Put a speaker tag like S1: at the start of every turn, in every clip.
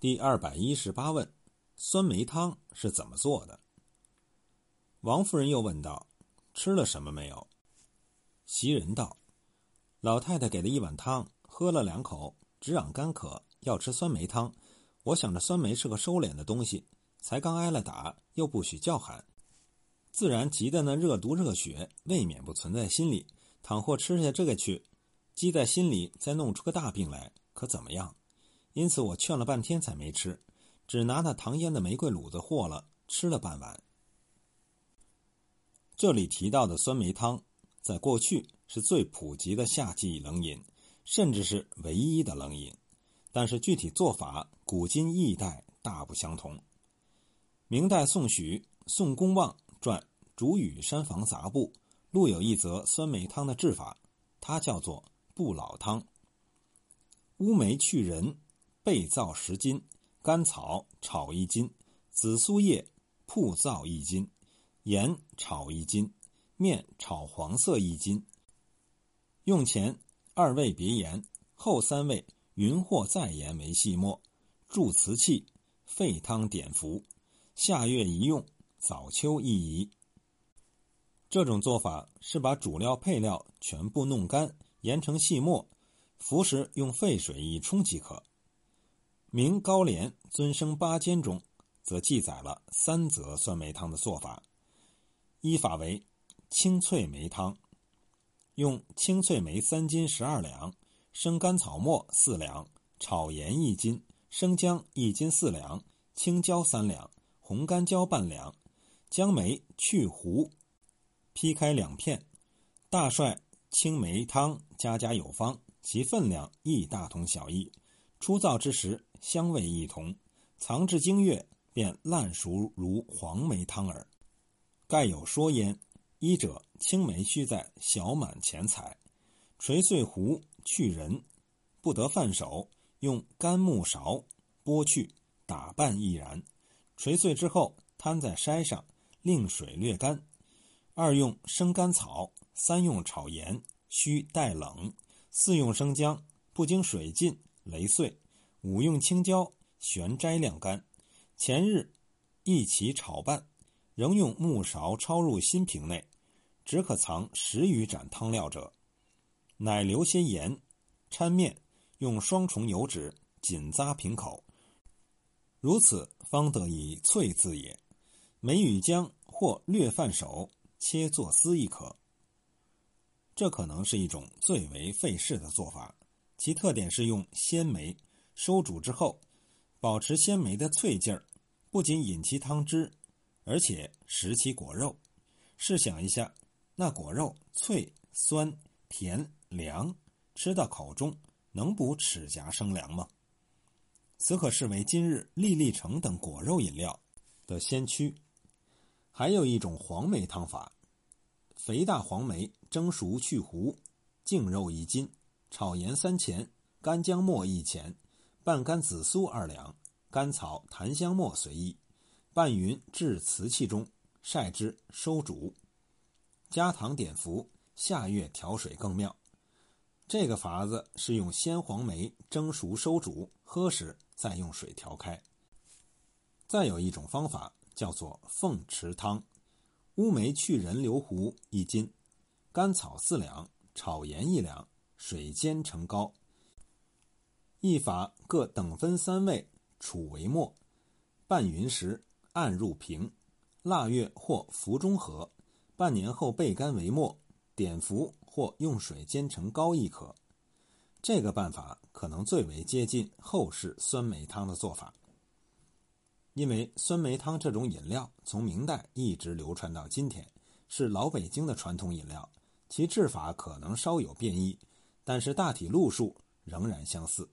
S1: 第二百一十八问：酸梅汤是怎么做的？王夫人又问道：“吃了什么没有？”袭人道：“老太太给了一碗汤，喝了两口，直嚷干渴，要吃酸梅汤。我想着酸梅是个收敛的东西，才刚挨了打，又不许叫喊，自然急得那热毒热血未免不存在心里。倘或吃下这个去，积在心里，再弄出个大病来，可怎么样？”因此，我劝了半天才没吃，只拿那唐腌的玫瑰卤子和了，吃了半碗。这里提到的酸梅汤，在过去是最普及的夏季冷饮，甚至是唯一的冷饮。但是具体做法，古今异代大不相同。明代宋许《宋公望传·竹雨山房杂部》录有一则酸梅汤的制法，它叫做不老汤。乌梅去仁。焙皂十斤，甘草炒一斤，紫苏叶铺皂一斤，盐炒一斤，面炒黄色一斤。用前二味别盐，后三味匀或再盐为细末，注瓷器，沸汤点服。夏月宜用，早秋宜宜。这种做法是把主料配料全部弄干，研成细末，服时用沸水一冲即可。明高廉尊生八间中，则记载了三则酸梅汤的做法。一法为清脆梅汤，用清脆梅三斤十二两，生甘草末四两，炒盐一斤，生姜一斤四两，青椒三两，红干椒半两，将梅去核，劈开两片。大帅青梅汤家家有方，其分量亦大同小异。初造之时。香味异同，藏至经月，便烂熟如黄梅汤耳。盖有说焉：一者，青梅须在小满前采，捶碎核去仁，不得犯手，用干木勺剥去，打拌亦然。捶碎之后，摊在筛上，令水略干。二用生甘草，三用炒盐，须待冷。四用生姜，不经水浸擂碎。五用青椒，旋摘晾干。前日一起炒拌，仍用木勺抄入新瓶内，只可藏十余盏汤料者。乃留些盐，掺面，用双重油纸紧扎瓶口。如此方得以脆字也。梅与姜或略泛手，切作丝亦可。这可能是一种最为费事的做法，其特点是用鲜梅。收煮之后，保持鲜梅的脆劲儿，不仅饮其汤汁，而且食其果肉。试想一下，那果肉脆、酸、甜、凉，吃到口中能补齿颊生凉吗？此可视为今日粒粒橙等果肉饮料的先驱。还有一种黄梅汤法：肥大黄梅蒸熟去核，净肉一斤，炒盐三钱，干姜末一钱。半干紫苏二两，甘草、檀香末随意，拌匀至瓷器中，晒之收煮。加糖点服，下月调水更妙。这个法子是用鲜黄梅蒸熟收煮，喝时再用水调开。再有一种方法叫做凤池汤，乌梅去仁留糊一斤，甘草四两，炒盐一两，水煎成膏。一法各等分三味，储为末，拌匀时按入瓶，腊月或服中和，半年后焙干为末，点服或用水煎成膏亦可。这个办法可能最为接近后世酸梅汤的做法，因为酸梅汤这种饮料从明代一直流传到今天，是老北京的传统饮料，其制法可能稍有变异，但是大体路数仍然相似。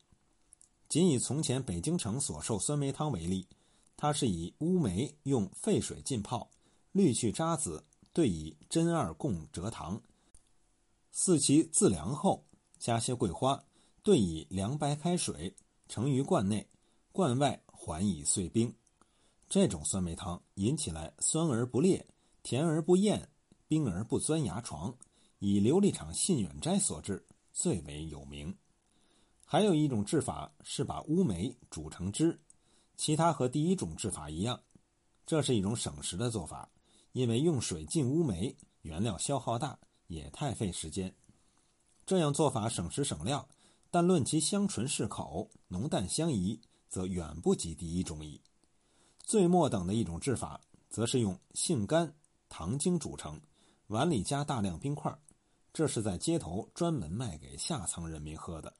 S1: 仅以从前北京城所售酸梅汤为例，它是以乌梅用沸水浸泡，滤去渣子，兑以真二贡蔗糖，四其自凉后，加些桂花，兑以凉白开水，盛于罐内，罐外还以碎冰。这种酸梅汤饮起来酸而不烈，甜而不厌，冰而不钻牙床，以琉璃厂信远斋所制，最为有名。还有一种制法是把乌梅煮成汁，其他和第一种制法一样，这是一种省时的做法，因为用水浸乌梅，原料消耗大，也太费时间。这样做法省时省料，但论其香醇适口、浓淡相宜，则远不及第一种矣。最末等的一种制法，则是用杏干、糖精煮成，碗里加大量冰块，这是在街头专门卖给下层人民喝的。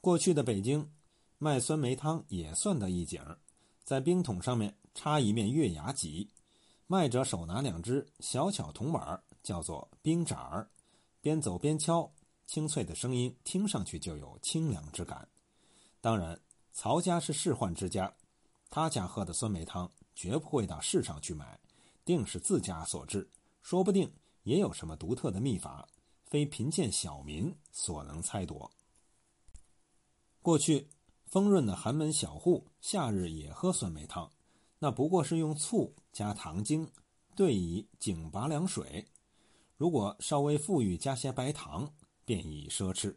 S1: 过去的北京，卖酸梅汤也算得一景儿，在冰桶上面插一面月牙脊，卖者手拿两只小巧铜碗，叫做冰盏儿。边走边敲，清脆的声音听上去就有清凉之感。当然，曹家是仕宦之家，他家喝的酸梅汤绝不会到市场去买，定是自家所制，说不定也有什么独特的秘法，非贫贱小民所能猜夺。过去，丰润的寒门小户夏日也喝酸梅汤，那不过是用醋加糖精兑以井拔凉水。如果稍微富裕，加些白糖，便已奢侈。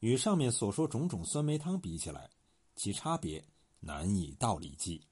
S1: 与上面所说种种酸梅汤比起来，其差别难以道理计。